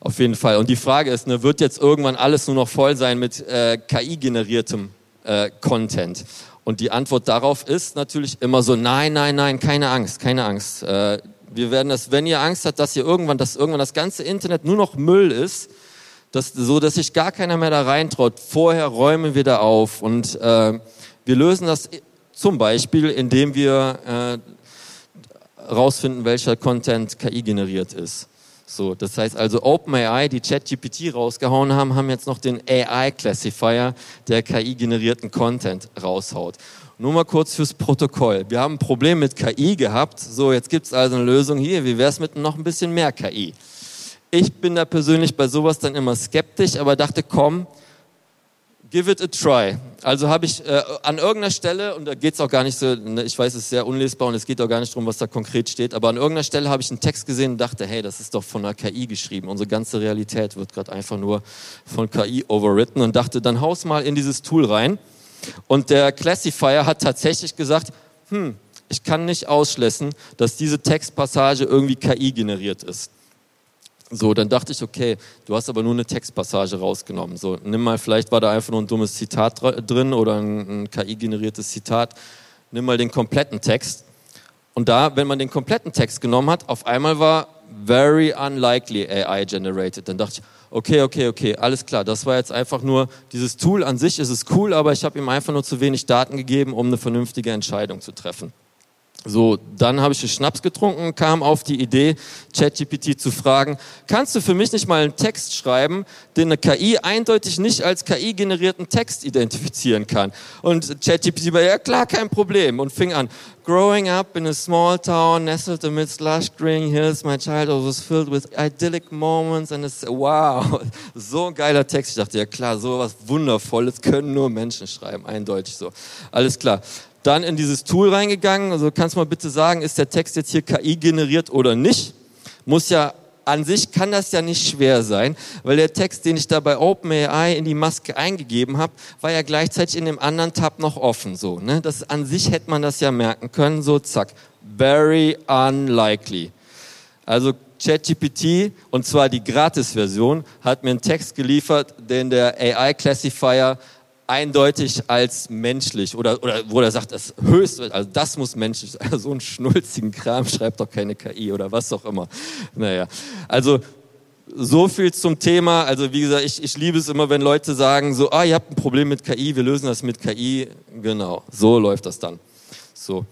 auf jeden Fall. Und die Frage ist, ne, wird jetzt irgendwann alles nur noch voll sein mit äh, KI-generiertem äh, Content? Und die Antwort darauf ist natürlich immer so, nein, nein, nein, keine Angst, keine Angst. Äh, Wir werden das, wenn ihr Angst habt, dass ihr irgendwann, dass irgendwann das ganze Internet nur noch Müll ist, dass, so dass sich gar keiner mehr da reintraut. Vorher räumen wir da auf und äh, wir lösen das zum Beispiel, indem wir äh, rausfinden, welcher Content KI generiert ist. So, das heißt also OpenAI, die ChatGPT rausgehauen haben, haben jetzt noch den AI Classifier, der KI generierten Content raushaut. Nur mal kurz fürs Protokoll. Wir haben ein Problem mit KI gehabt. So, jetzt gibt's also eine Lösung hier. Wie wär's mit noch ein bisschen mehr KI? Ich bin da persönlich bei sowas dann immer skeptisch, aber dachte, komm, give it a try. Also habe ich äh, an irgendeiner Stelle, und da geht es auch gar nicht so, ne, ich weiß, es ist sehr unlesbar und es geht auch gar nicht darum, was da konkret steht, aber an irgendeiner Stelle habe ich einen Text gesehen und dachte, hey, das ist doch von einer KI geschrieben. Unsere ganze Realität wird gerade einfach nur von KI overwritten und dachte, dann haus mal in dieses Tool rein. Und der Classifier hat tatsächlich gesagt, hm, ich kann nicht ausschließen, dass diese Textpassage irgendwie KI generiert ist. So, dann dachte ich, okay, du hast aber nur eine Textpassage rausgenommen. So, nimm mal, vielleicht war da einfach nur ein dummes Zitat drin oder ein, ein KI-generiertes Zitat. Nimm mal den kompletten Text. Und da, wenn man den kompletten Text genommen hat, auf einmal war very unlikely AI generated. Dann dachte ich, okay, okay, okay, alles klar. Das war jetzt einfach nur, dieses Tool an sich ist es cool, aber ich habe ihm einfach nur zu wenig Daten gegeben, um eine vernünftige Entscheidung zu treffen. So, dann habe ich einen Schnaps getrunken, kam auf die Idee, ChatGPT zu fragen, kannst du für mich nicht mal einen Text schreiben, den eine KI eindeutig nicht als KI-generierten Text identifizieren kann? Und ChatGPT war, ja klar, kein Problem. Und fing an, growing up in a small town, nestled amidst lush green hills, my childhood was filled with idyllic moments and it's, wow, so ein geiler Text. Ich dachte, ja klar, so was Wundervolles können nur Menschen schreiben, eindeutig so. Alles klar dann in dieses Tool reingegangen. Also kannst du mal bitte sagen, ist der Text jetzt hier KI generiert oder nicht? Muss ja an sich kann das ja nicht schwer sein, weil der Text, den ich da bei OpenAI in die Maske eingegeben habe, war ja gleichzeitig in dem anderen Tab noch offen. So, ne? Das an sich hätte man das ja merken können. So, zack, very unlikely. Also ChatGPT und zwar die Gratis-Version hat mir einen Text geliefert, den der AI Classifier eindeutig als menschlich oder, oder wo er sagt, das höchst, also das muss menschlich sein. So einen schnulzigen Kram schreibt doch keine KI oder was auch immer. Naja, also so viel zum Thema. Also wie gesagt, ich, ich liebe es immer, wenn Leute sagen so, ah, ihr habt ein Problem mit KI, wir lösen das mit KI. Genau, so läuft das dann. So.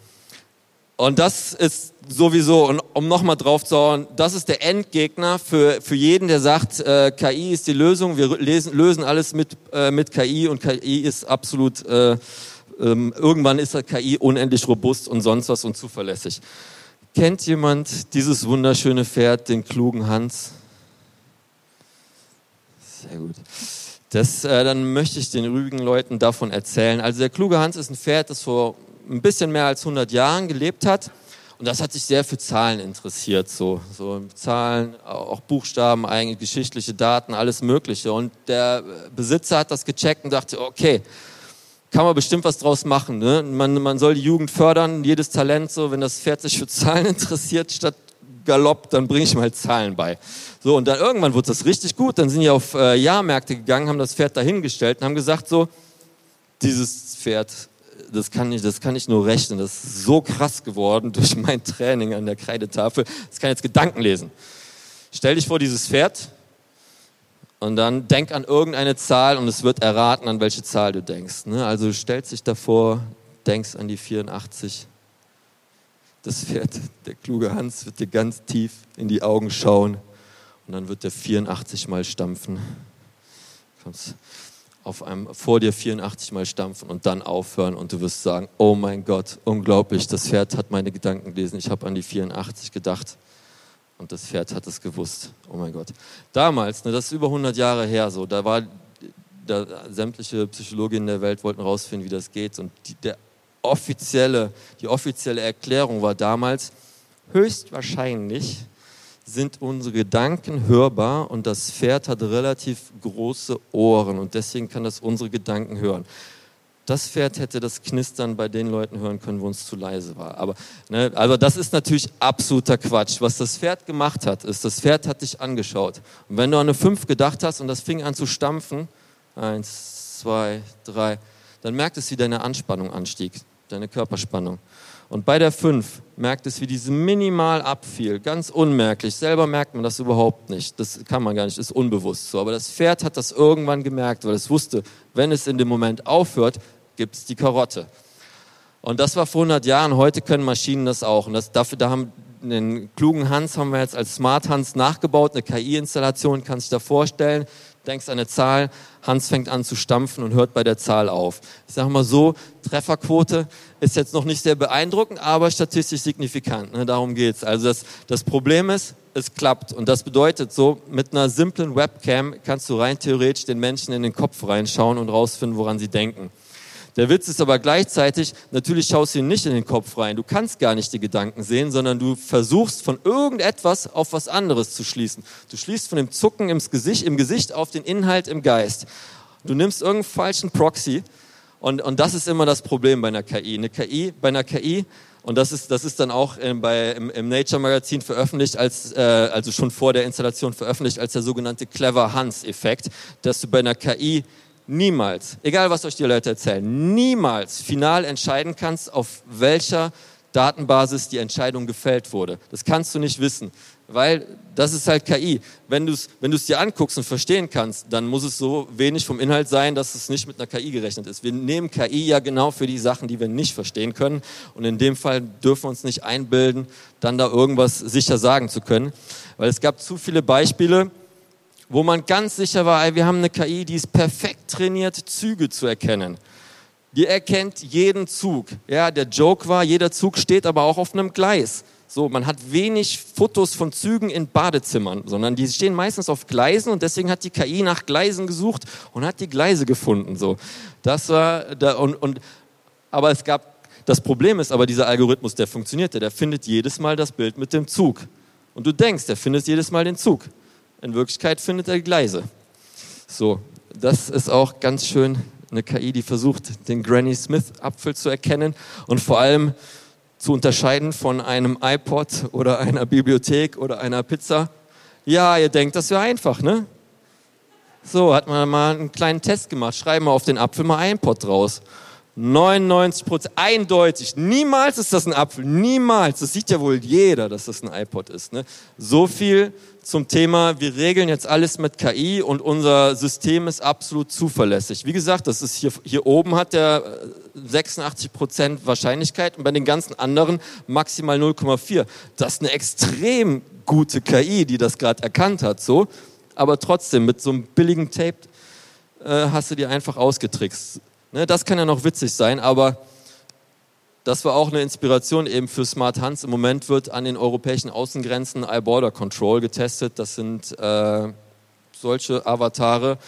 Und das ist sowieso, und um nochmal drauf zu hauen, das ist der Endgegner für, für jeden, der sagt, äh, KI ist die Lösung, wir lesen, lösen alles mit, äh, mit KI und KI ist absolut, äh, ähm, irgendwann ist KI unendlich robust und sonst was und zuverlässig. Kennt jemand dieses wunderschöne Pferd, den klugen Hans? Sehr gut. Das, äh, dann möchte ich den übrigen Leuten davon erzählen. Also der kluge Hans ist ein Pferd, das vor ein bisschen mehr als 100 Jahren gelebt hat. Und das hat sich sehr für Zahlen interessiert, so, so Zahlen, auch Buchstaben, eigentlich geschichtliche Daten, alles Mögliche. Und der Besitzer hat das gecheckt und dachte, okay, kann man bestimmt was draus machen. Ne? Man, man soll die Jugend fördern, jedes Talent so, wenn das Pferd sich für Zahlen interessiert, statt Galopp, dann bringe ich mal Zahlen bei. So, und dann irgendwann wurde das richtig gut. Dann sind die auf äh, Jahrmärkte gegangen, haben das Pferd dahingestellt und haben gesagt so, dieses Pferd das kann ich, das kann ich nur rechnen. Das ist so krass geworden durch mein Training an der Kreidetafel. Das kann jetzt Gedanken lesen. Stell dich vor dieses Pferd und dann denk an irgendeine Zahl und es wird erraten, an welche Zahl du denkst. Ne? Also stellst dich davor, denkst an die 84. Das Pferd, der kluge Hans, wird dir ganz tief in die Augen schauen und dann wird der 84 mal stampfen. Kommst auf einem vor dir 84 Mal stampfen und dann aufhören und du wirst sagen, oh mein Gott, unglaublich, das Pferd hat meine Gedanken gelesen, ich habe an die 84 gedacht und das Pferd hat es gewusst, oh mein Gott. Damals, ne, das ist über 100 Jahre her so, da war da, sämtliche Psychologinnen der Welt wollten rausfinden, wie das geht und die, der offizielle, die offizielle Erklärung war damals, höchstwahrscheinlich sind unsere Gedanken hörbar und das Pferd hat relativ große Ohren und deswegen kann das unsere Gedanken hören. Das Pferd hätte das Knistern bei den Leuten hören können, wo es zu leise war. Aber, ne, aber das ist natürlich absoluter Quatsch. Was das Pferd gemacht hat, ist, das Pferd hat dich angeschaut. Und wenn du an eine 5 gedacht hast und das fing an zu stampfen, eins, zwei, drei, dann merkt es, wie deine Anspannung anstieg, deine Körperspannung. Und bei der 5 merkt es, wie diese minimal abfiel, ganz unmerklich. Selber merkt man das überhaupt nicht. Das kann man gar nicht, ist unbewusst so. Aber das Pferd hat das irgendwann gemerkt, weil es wusste, wenn es in dem Moment aufhört, gibt es die Karotte. Und das war vor 100 Jahren. Heute können Maschinen das auch. Und das, dafür, da haben einen klugen Hans haben wir jetzt als Smart Hans nachgebaut, eine KI-Installation, du dir da vorstellen denkst an eine Zahl, Hans fängt an zu stampfen und hört bei der Zahl auf. Ich sage mal so, Trefferquote ist jetzt noch nicht sehr beeindruckend, aber statistisch signifikant. Ne? Darum geht's. Also das, das Problem ist, es klappt. Und das bedeutet so, mit einer simplen Webcam kannst du rein theoretisch den Menschen in den Kopf reinschauen und rausfinden, woran sie denken. Der Witz ist aber gleichzeitig, natürlich schaust du ihn nicht in den Kopf rein. Du kannst gar nicht die Gedanken sehen, sondern du versuchst von irgendetwas auf was anderes zu schließen. Du schließt von dem Zucken im Gesicht, im Gesicht auf den Inhalt im Geist. Du nimmst irgendeinen falschen Proxy und, und das ist immer das Problem bei einer KI. Eine KI, bei einer KI und das ist, das ist dann auch ähm, bei, im, im Nature Magazin veröffentlicht, als, äh, also schon vor der Installation veröffentlicht, als der sogenannte Clever Hans-Effekt, dass du bei einer KI niemals, egal was euch die Leute erzählen, niemals final entscheiden kannst, auf welcher Datenbasis die Entscheidung gefällt wurde. Das kannst du nicht wissen, weil das ist halt KI. Wenn du es wenn dir anguckst und verstehen kannst, dann muss es so wenig vom Inhalt sein, dass es nicht mit einer KI gerechnet ist. Wir nehmen KI ja genau für die Sachen, die wir nicht verstehen können. Und in dem Fall dürfen wir uns nicht einbilden, dann da irgendwas sicher sagen zu können. Weil es gab zu viele Beispiele, wo man ganz sicher war, ey, wir haben eine KI, die ist perfekt trainiert, Züge zu erkennen. Die erkennt jeden Zug. Ja, der Joke war, jeder Zug steht aber auch auf einem Gleis. So, man hat wenig Fotos von Zügen in Badezimmern, sondern die stehen meistens auf Gleisen und deswegen hat die KI nach Gleisen gesucht und hat die Gleise gefunden. So, das war da und, und aber es gab das Problem ist aber dieser Algorithmus, der funktionierte, der findet jedes Mal das Bild mit dem Zug und du denkst, der findet jedes Mal den Zug. In Wirklichkeit findet er Gleise. So, das ist auch ganz schön eine KI, die versucht, den Granny Smith Apfel zu erkennen und vor allem zu unterscheiden von einem iPod oder einer Bibliothek oder einer Pizza. Ja, ihr denkt, das wäre einfach, ne? So, hat man mal einen kleinen Test gemacht. Schreiben wir auf den Apfel mal iPod draus. 99 Prozent, eindeutig. Niemals ist das ein Apfel, niemals. Das sieht ja wohl jeder, dass das ein iPod ist. Ne? So viel zum Thema, wir regeln jetzt alles mit KI und unser System ist absolut zuverlässig. Wie gesagt, das ist hier, hier oben hat der 86 äh, Prozent Wahrscheinlichkeit und bei den ganzen anderen maximal 0,4. Das ist eine extrem gute KI, die das gerade erkannt hat, so. Aber trotzdem, mit so einem billigen Tape äh, hast du die einfach ausgetrickst. Ne, das kann ja noch witzig sein, aber das war auch eine Inspiration eben für Smart Hans. Im Moment wird an den europäischen Außengrenzen iBorder Control getestet. Das sind äh, solche Avatare,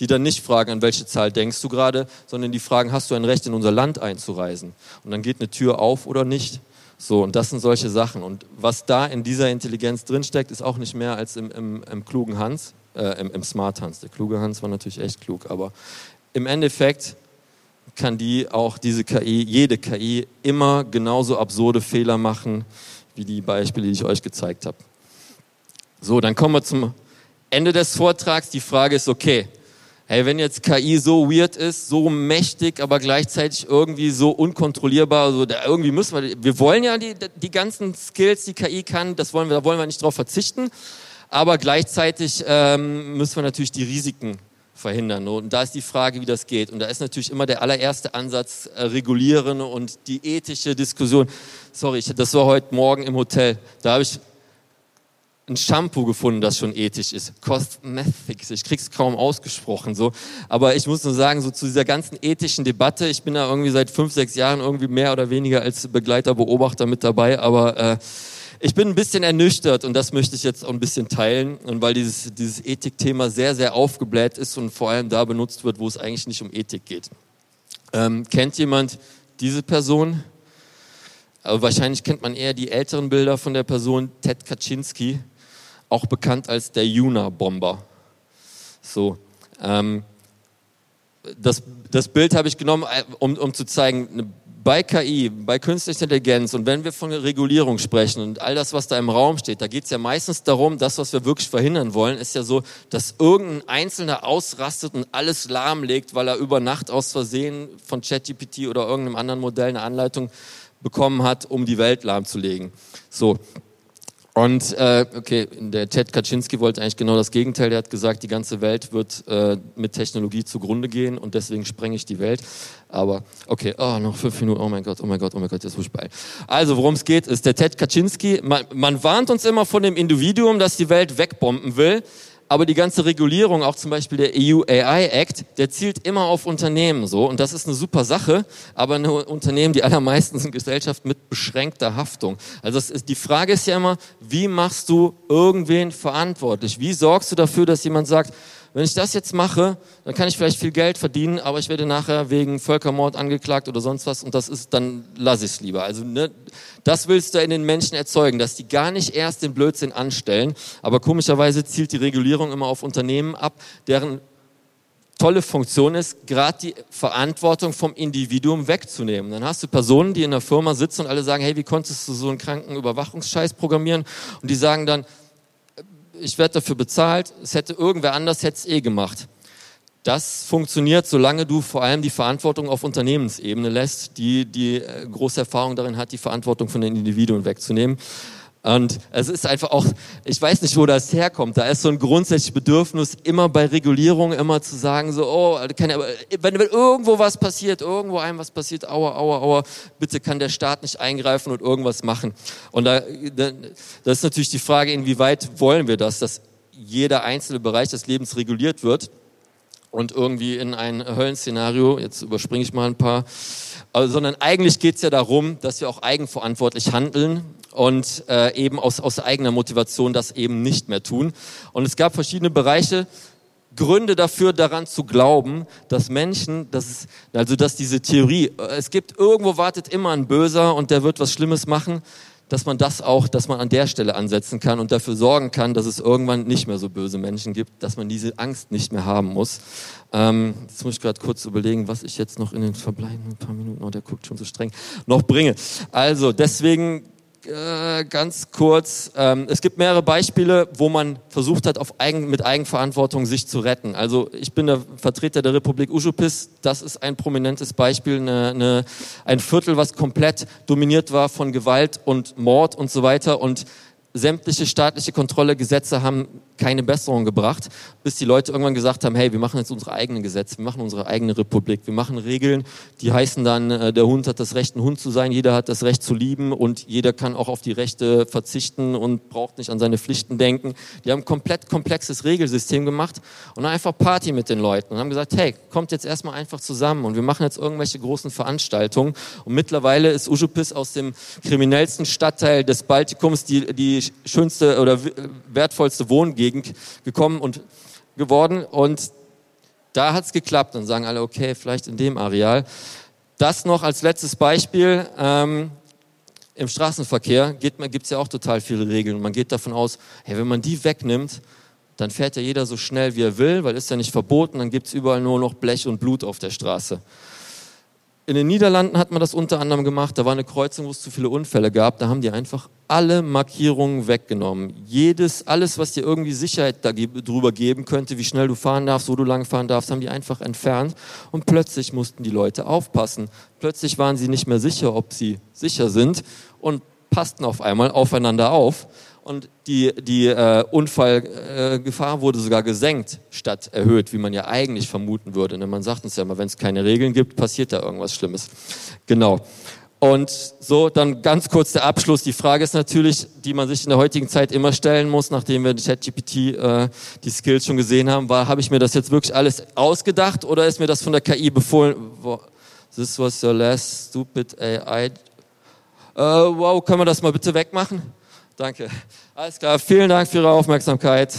die dann nicht fragen, an welche Zahl denkst du gerade, sondern die fragen, hast du ein Recht in unser Land einzureisen? Und dann geht eine Tür auf oder nicht. So, und das sind solche Sachen. Und was da in dieser Intelligenz drinsteckt, ist auch nicht mehr als im, im, im klugen Hans, äh, im, im Smart Hans. Der kluge Hans war natürlich echt klug, aber im Endeffekt kann die auch diese KI, jede KI, immer genauso absurde Fehler machen, wie die Beispiele, die ich euch gezeigt habe. So, dann kommen wir zum Ende des Vortrags. Die Frage ist, okay, hey, wenn jetzt KI so weird ist, so mächtig, aber gleichzeitig irgendwie so unkontrollierbar, also da irgendwie müssen wir, wir wollen ja die, die ganzen Skills, die KI kann, das wollen wir, da wollen wir nicht drauf verzichten, aber gleichzeitig ähm, müssen wir natürlich die Risiken verhindern. Und da ist die Frage, wie das geht. Und da ist natürlich immer der allererste Ansatz äh, regulieren und die ethische Diskussion. Sorry, das war heute Morgen im Hotel. Da habe ich ein Shampoo gefunden, das schon ethisch ist. Cosmetics. Ich krieg's kaum ausgesprochen so. Aber ich muss nur sagen, so zu dieser ganzen ethischen Debatte, ich bin da irgendwie seit fünf, sechs Jahren irgendwie mehr oder weniger als Begleiter, Beobachter mit dabei, aber äh, ich bin ein bisschen ernüchtert und das möchte ich jetzt auch ein bisschen teilen. Und weil dieses, dieses Ethikthema sehr, sehr aufgebläht ist und vor allem da benutzt wird, wo es eigentlich nicht um Ethik geht. Ähm, kennt jemand diese Person? Aber wahrscheinlich kennt man eher die älteren Bilder von der Person Ted Kaczynski, auch bekannt als der Juna-Bomber. So, ähm, das, das Bild habe ich genommen, äh, um, um zu zeigen, eine bei KI, bei künstlicher Intelligenz und wenn wir von Regulierung sprechen und all das, was da im Raum steht, da geht es ja meistens darum, das, was wir wirklich verhindern wollen, ist ja so, dass irgendein Einzelner ausrastet und alles lahmlegt, weil er über Nacht aus Versehen von ChatGPT oder irgendeinem anderen Modell eine Anleitung bekommen hat, um die Welt lahmzulegen. So. Und äh, okay, der Ted Kaczynski wollte eigentlich genau das Gegenteil. Der hat gesagt, die ganze Welt wird äh, mit Technologie zugrunde gehen und deswegen sprenge ich die Welt. Aber okay, oh, noch fünf Minuten. Oh mein Gott, oh mein Gott, oh mein Gott, jetzt muss ich beeilen. Also, worum es geht, ist der Ted Kaczynski. Man, man warnt uns immer von dem Individuum, das die Welt wegbomben will aber die ganze Regulierung, auch zum Beispiel der EU AI Act, der zielt immer auf Unternehmen so und das ist eine super Sache, aber eine Unternehmen, die allermeisten sind Gesellschaft mit beschränkter Haftung. Also ist, die Frage ist ja immer, wie machst du irgendwen verantwortlich? Wie sorgst du dafür, dass jemand sagt, wenn ich das jetzt mache, dann kann ich vielleicht viel Geld verdienen, aber ich werde nachher wegen Völkermord angeklagt oder sonst was und das ist, dann lasse ich es lieber. Also ne, das willst du in den Menschen erzeugen, dass die gar nicht erst den Blödsinn anstellen, aber komischerweise zielt die Regulierung immer auf Unternehmen ab, deren tolle Funktion ist, gerade die Verantwortung vom Individuum wegzunehmen. Dann hast du Personen, die in der Firma sitzen und alle sagen, hey, wie konntest du so einen kranken Überwachungsscheiß programmieren? Und die sagen dann, ich werde dafür bezahlt, es hätte irgendwer anders hätte es eh gemacht. Das funktioniert, solange du vor allem die Verantwortung auf Unternehmensebene lässt, die die äh, große Erfahrung darin hat, die Verantwortung von den Individuen wegzunehmen. Und es ist einfach auch, ich weiß nicht, wo das herkommt. Da ist so ein grundsätzliches Bedürfnis, immer bei Regulierung immer zu sagen, so, oh, kann, wenn, wenn irgendwo was passiert, irgendwo einem was passiert, aua, aua, aua, bitte kann der Staat nicht eingreifen und irgendwas machen. Und da, das ist natürlich die Frage, inwieweit wollen wir das, dass jeder einzelne Bereich des Lebens reguliert wird und irgendwie in ein Höllenszenario, jetzt überspringe ich mal ein paar, also, sondern eigentlich geht es ja darum, dass wir auch eigenverantwortlich handeln und äh, eben aus, aus eigener Motivation das eben nicht mehr tun. Und es gab verschiedene Bereiche, Gründe dafür, daran zu glauben, dass Menschen, dass es, also dass diese Theorie, äh, es gibt irgendwo wartet immer ein Böser und der wird was Schlimmes machen, dass man das auch, dass man an der Stelle ansetzen kann und dafür sorgen kann, dass es irgendwann nicht mehr so böse Menschen gibt, dass man diese Angst nicht mehr haben muss. Ähm, jetzt muss ich gerade kurz überlegen, was ich jetzt noch in den verbleibenden paar Minuten, oh, der guckt schon so streng, noch bringe. Also deswegen äh, ganz kurz, ähm, es gibt mehrere Beispiele, wo man versucht hat, auf Eigen, mit Eigenverantwortung sich zu retten. Also ich bin der Vertreter der Republik Uschupis, das ist ein prominentes Beispiel, eine, eine, ein Viertel, was komplett dominiert war von Gewalt und Mord und so weiter und sämtliche staatliche Kontrolle, Gesetze haben keine Besserung gebracht, bis die Leute irgendwann gesagt haben, hey, wir machen jetzt unsere eigenen Gesetze, wir machen unsere eigene Republik, wir machen Regeln, die heißen dann, äh, der Hund hat das Recht, ein Hund zu sein, jeder hat das Recht zu lieben und jeder kann auch auf die Rechte verzichten und braucht nicht an seine Pflichten denken. Die haben ein komplett komplexes Regelsystem gemacht und einfach Party mit den Leuten und haben gesagt, hey, kommt jetzt erstmal einfach zusammen und wir machen jetzt irgendwelche großen Veranstaltungen und mittlerweile ist Ujupis aus dem kriminellsten Stadtteil des Baltikums die, die schönste oder wertvollste Wohngegend gekommen und geworden. Und da hat es geklappt. Und sagen alle, okay, vielleicht in dem Areal. Das noch als letztes Beispiel. Ähm, Im Straßenverkehr gibt es ja auch total viele Regeln. man geht davon aus, hey, wenn man die wegnimmt, dann fährt ja jeder so schnell, wie er will, weil ist ja nicht verboten. Dann gibt es überall nur noch Blech und Blut auf der Straße. In den Niederlanden hat man das unter anderem gemacht. Da war eine Kreuzung, wo es zu viele Unfälle gab. Da haben die einfach alle Markierungen weggenommen. Jedes, alles, was dir irgendwie Sicherheit darüber geben könnte, wie schnell du fahren darfst, wo du lang fahren darfst, haben die einfach entfernt. Und plötzlich mussten die Leute aufpassen. Plötzlich waren sie nicht mehr sicher, ob sie sicher sind und passten auf einmal aufeinander auf und die, die äh, Unfallgefahr wurde sogar gesenkt statt erhöht, wie man ja eigentlich vermuten würde. Denn man sagt uns ja immer, wenn es keine Regeln gibt, passiert da irgendwas Schlimmes. Genau. Und so, dann ganz kurz der Abschluss. Die Frage ist natürlich, die man sich in der heutigen Zeit immer stellen muss, nachdem wir ChatGPT äh, die Skills schon gesehen haben, war, habe ich mir das jetzt wirklich alles ausgedacht oder ist mir das von der KI befohlen? This was your last stupid AI. Äh, wow, können wir das mal bitte wegmachen? Danke. Alles klar, vielen Dank für Ihre Aufmerksamkeit.